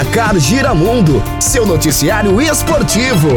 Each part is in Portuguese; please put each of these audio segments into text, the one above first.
Placar Giramundo, seu noticiário esportivo.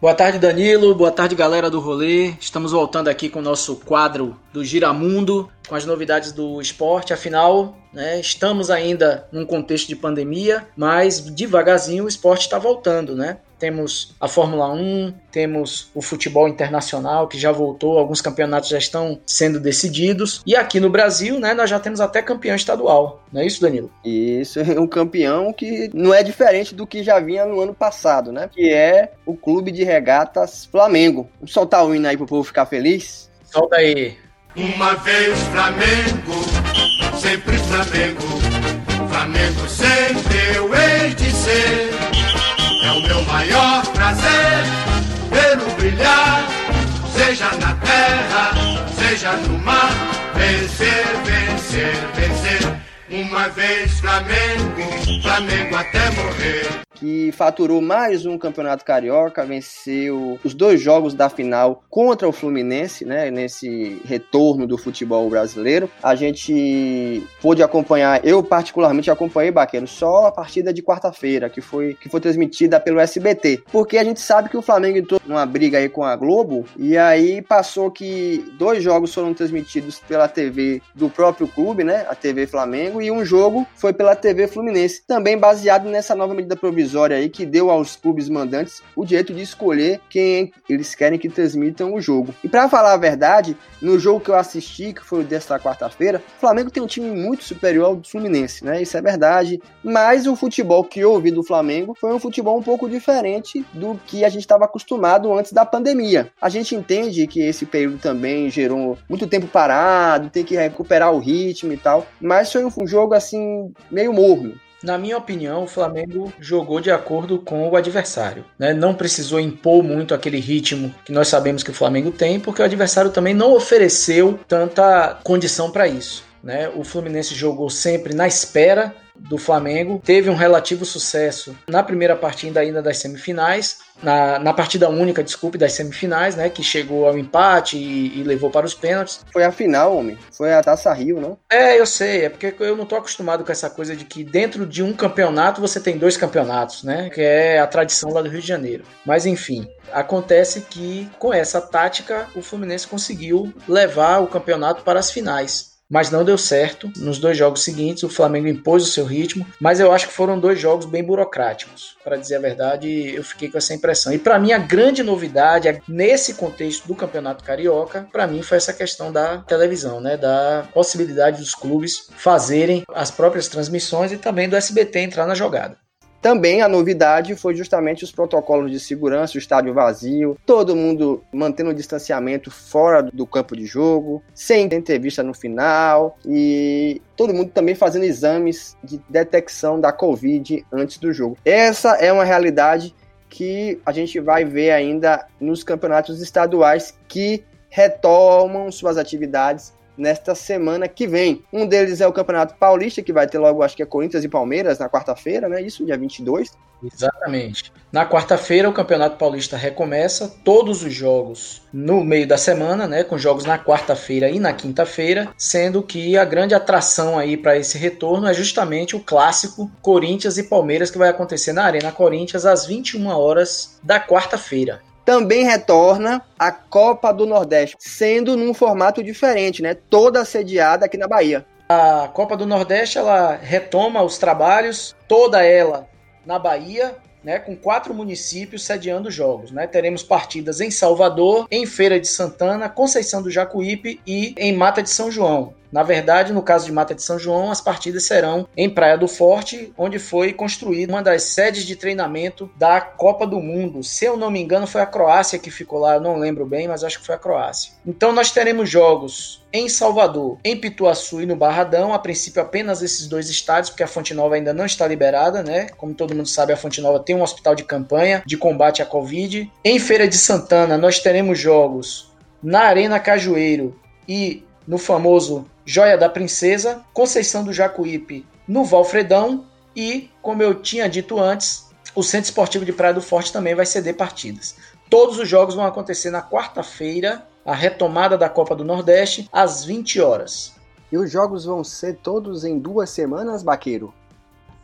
Boa tarde, Danilo. Boa tarde, galera do rolê. Estamos voltando aqui com o nosso quadro do Giramundo, com as novidades do esporte. Afinal, né, estamos ainda num contexto de pandemia, mas devagarzinho o esporte está voltando, né? temos a Fórmula 1, temos o futebol internacional que já voltou, alguns campeonatos já estão sendo decididos. E aqui no Brasil, né, nós já temos até campeão estadual. Não é isso, Danilo? Isso, é um campeão que não é diferente do que já vinha no ano passado, né? Que é o Clube de Regatas Flamengo. Vamos soltar o hino aí pro povo ficar feliz? Solta aí. Uma vez Flamengo, sempre Flamengo. Flamengo sempre eu hei de ser. É o meu maior prazer vê-lo brilhar, seja na terra, seja no mar. Vencer, vencer, vencer. Uma vez Flamengo, Flamengo até morrer que faturou mais um campeonato carioca, venceu os dois jogos da final contra o Fluminense, né, nesse retorno do futebol brasileiro. A gente pôde acompanhar, eu particularmente acompanhei Baqueiro só a partida de quarta-feira, que foi que foi transmitida pelo SBT, porque a gente sabe que o Flamengo entrou numa briga aí com a Globo e aí passou que dois jogos foram transmitidos pela TV do próprio clube, né, a TV Flamengo, e um jogo foi pela TV Fluminense, também baseado nessa nova medida provisória provisória aí que deu aos clubes mandantes o direito de escolher quem eles querem que transmitam o jogo. E para falar a verdade, no jogo que eu assisti, que foi desta quarta-feira, o Flamengo tem um time muito superior ao do Fluminense, né? Isso é verdade. Mas o futebol que eu ouvi do Flamengo foi um futebol um pouco diferente do que a gente estava acostumado antes da pandemia. A gente entende que esse período também gerou muito tempo parado, tem que recuperar o ritmo e tal, mas foi um jogo assim meio morno. Na minha opinião, o Flamengo jogou de acordo com o adversário. Né? Não precisou impor muito aquele ritmo que nós sabemos que o Flamengo tem, porque o adversário também não ofereceu tanta condição para isso. Né? O Fluminense jogou sempre na espera do Flamengo, teve um relativo sucesso na primeira partida ainda das semifinais, na, na partida única, desculpe, das semifinais, né, que chegou ao empate e, e, levou para os pênaltis. Foi a final, homem. Foi a Taça Rio, não? É, eu sei, é porque eu não tô acostumado com essa coisa de que dentro de um campeonato você tem dois campeonatos, né, que é a tradição lá do Rio de Janeiro. Mas enfim, acontece que com essa tática o Fluminense conseguiu levar o campeonato para as finais mas não deu certo. Nos dois jogos seguintes, o Flamengo impôs o seu ritmo, mas eu acho que foram dois jogos bem burocráticos. Para dizer a verdade, eu fiquei com essa impressão. E para mim, a grande novidade nesse contexto do Campeonato Carioca, para mim foi essa questão da televisão, né? Da possibilidade dos clubes fazerem as próprias transmissões e também do SBT entrar na jogada. Também a novidade foi justamente os protocolos de segurança, o estádio vazio, todo mundo mantendo o distanciamento fora do campo de jogo, sem entrevista no final e todo mundo também fazendo exames de detecção da Covid antes do jogo. Essa é uma realidade que a gente vai ver ainda nos campeonatos estaduais que retomam suas atividades nesta semana que vem. Um deles é o Campeonato Paulista, que vai ter logo, acho que é Corinthians e Palmeiras na quarta-feira, né? Isso, dia 22. Exatamente. Na quarta-feira, o Campeonato Paulista recomeça, todos os jogos no meio da semana, né? Com jogos na quarta-feira e na quinta-feira, sendo que a grande atração aí para esse retorno é justamente o clássico Corinthians e Palmeiras, que vai acontecer na Arena Corinthians às 21 horas da quarta-feira também retorna a Copa do Nordeste, sendo num formato diferente, né? Toda sediada aqui na Bahia. A Copa do Nordeste ela retoma os trabalhos, toda ela na Bahia, né, com quatro municípios sediando jogos. Né? Teremos partidas em Salvador, em Feira de Santana, Conceição do Jacuípe e em Mata de São João. Na verdade, no caso de Mata de São João, as partidas serão em Praia do Forte, onde foi construída uma das sedes de treinamento da Copa do Mundo. Se eu não me engano, foi a Croácia que ficou lá, eu não lembro bem, mas acho que foi a Croácia. Então nós teremos jogos em Salvador, em Pituaçu e no Barradão, a princípio apenas esses dois estádios, porque a Fonte Nova ainda não está liberada, né? Como todo mundo sabe, a Fonte Nova tem um hospital de campanha de combate à Covid. Em Feira de Santana, nós teremos jogos na Arena Cajueiro e no famoso Joia da Princesa, Conceição do Jacuípe no Valfredão e, como eu tinha dito antes, o Centro Esportivo de Praia do Forte também vai ceder partidas. Todos os jogos vão acontecer na quarta-feira, a retomada da Copa do Nordeste, às 20 horas. E os jogos vão ser todos em duas semanas, Baqueiro?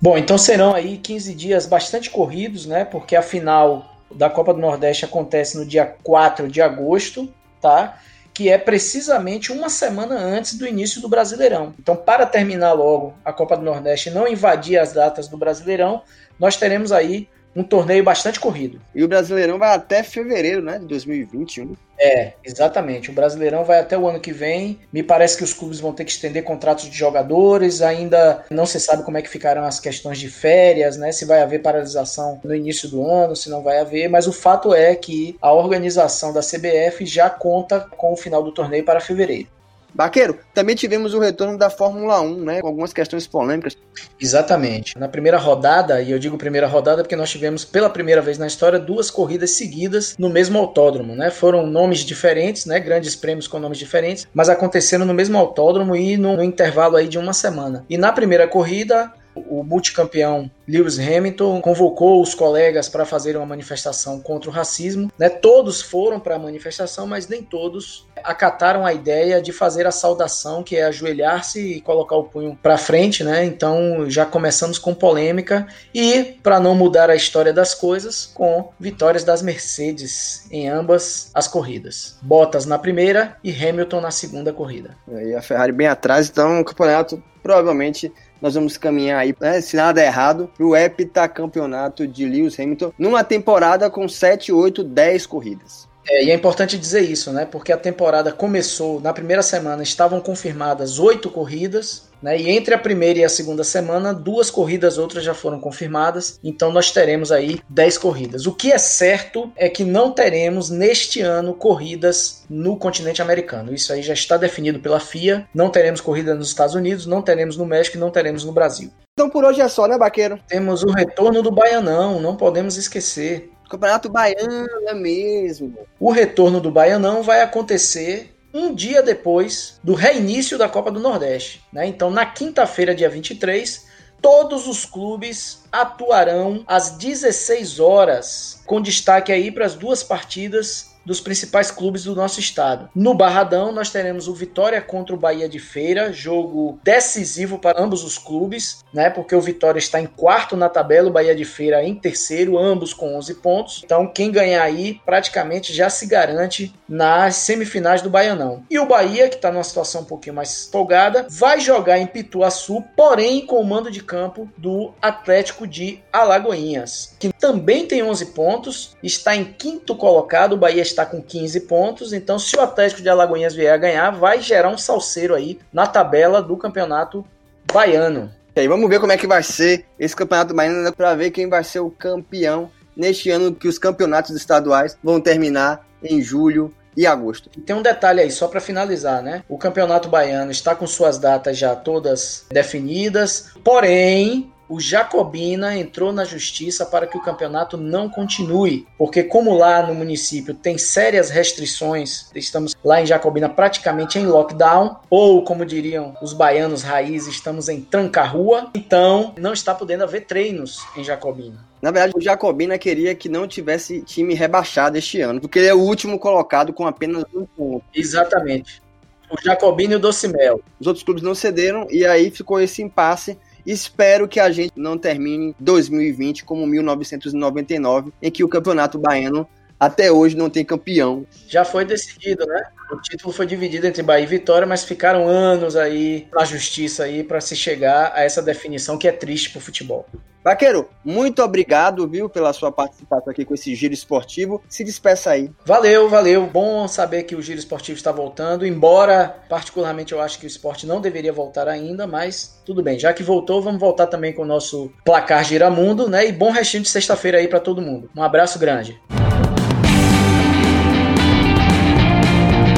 Bom, então serão aí 15 dias bastante corridos, né? Porque a final da Copa do Nordeste acontece no dia 4 de agosto, tá? Que é precisamente uma semana antes do início do Brasileirão. Então, para terminar logo a Copa do Nordeste e não invadir as datas do Brasileirão, nós teremos aí um torneio bastante corrido. E o Brasileirão vai até fevereiro, né, de 2021. É, exatamente. O Brasileirão vai até o ano que vem. Me parece que os clubes vão ter que estender contratos de jogadores. Ainda não se sabe como é que ficarão as questões de férias, né? Se vai haver paralisação no início do ano, se não vai haver. Mas o fato é que a organização da CBF já conta com o final do torneio para fevereiro. Baqueiro, também tivemos o retorno da Fórmula 1, né? Com algumas questões polêmicas. Exatamente. Na primeira rodada, e eu digo primeira rodada porque nós tivemos pela primeira vez na história duas corridas seguidas no mesmo autódromo, né? Foram nomes diferentes, né? Grandes prêmios com nomes diferentes, mas aconteceram no mesmo autódromo e no, no intervalo aí de uma semana. E na primeira corrida, o multicampeão Lewis Hamilton convocou os colegas para fazer uma manifestação contra o racismo. Né? Todos foram para a manifestação, mas nem todos acataram a ideia de fazer a saudação, que é ajoelhar-se e colocar o punho para frente. Né? Então já começamos com polêmica e, para não mudar a história das coisas, com vitórias das Mercedes em ambas as corridas. Bottas na primeira e Hamilton na segunda corrida. E a Ferrari bem atrás, então o campeonato provavelmente nós vamos caminhar aí, né, se nada é errado, pro heptacampeonato de Lewis Hamilton numa temporada com 7, 8, 10 corridas. É, e é importante dizer isso, né? Porque a temporada começou, na primeira semana estavam confirmadas oito corridas, né? E entre a primeira e a segunda semana, duas corridas outras já foram confirmadas. Então nós teremos aí 10 corridas. O que é certo é que não teremos neste ano corridas no continente americano. Isso aí já está definido pela FIA. Não teremos corrida nos Estados Unidos, não teremos no México e não teremos no Brasil. Então por hoje é só, né, Baqueiro? Temos o retorno do Baianão, não podemos esquecer. Campeonato Baiano é mesmo. O retorno do Baianão vai acontecer um dia depois do reinício da Copa do Nordeste. Né? Então, na quinta-feira, dia 23, todos os clubes atuarão às 16 horas, com destaque aí para as duas partidas dos principais clubes do nosso estado. No Barradão, nós teremos o Vitória contra o Bahia de Feira, jogo decisivo para ambos os clubes, né? Porque o Vitória está em quarto na tabela, o Bahia de Feira em terceiro, ambos com 11 pontos. Então, quem ganhar aí praticamente já se garante nas semifinais do Baianão. E o Bahia, que está numa situação um pouquinho mais folgada, vai jogar em Pituaçu, porém com o mando de campo do Atlético de Alagoinhas, que também tem 11 pontos, está em quinto colocado, o Bahia está com 15 pontos, então se o Atlético de Alagoinhas vier a ganhar, vai gerar um salseiro aí na tabela do campeonato baiano. E aí, vamos ver como é que vai ser esse campeonato baiano né, para ver quem vai ser o campeão neste ano que os campeonatos estaduais vão terminar em julho e agosto. Tem um detalhe aí, só para finalizar, né? O Campeonato Baiano está com suas datas já todas definidas, porém o Jacobina entrou na justiça para que o campeonato não continue, porque como lá no município tem sérias restrições, estamos lá em Jacobina praticamente em lockdown, ou como diriam os baianos raiz, estamos em tranca-rua, então não está podendo haver treinos em Jacobina. Na verdade, o Jacobina queria que não tivesse time rebaixado este ano, porque ele é o último colocado com apenas um ponto. Exatamente. O Jacobina e o Docimel. Os outros clubes não cederam e aí ficou esse impasse Espero que a gente não termine 2020 como 1999, em que o Campeonato Baiano até hoje não tem campeão. Já foi decidido, né? O título foi dividido entre Bahia e Vitória, mas ficaram anos aí na justiça aí para se chegar a essa definição que é triste pro futebol. Vaqueiro, muito obrigado, viu, pela sua participação aqui com esse giro esportivo. Se despeça aí. Valeu, valeu. Bom saber que o giro esportivo está voltando, embora particularmente eu acho que o esporte não deveria voltar ainda, mas tudo bem. Já que voltou, vamos voltar também com o nosso placar Giramundo, né? E bom restinho de sexta-feira aí para todo mundo. Um abraço grande.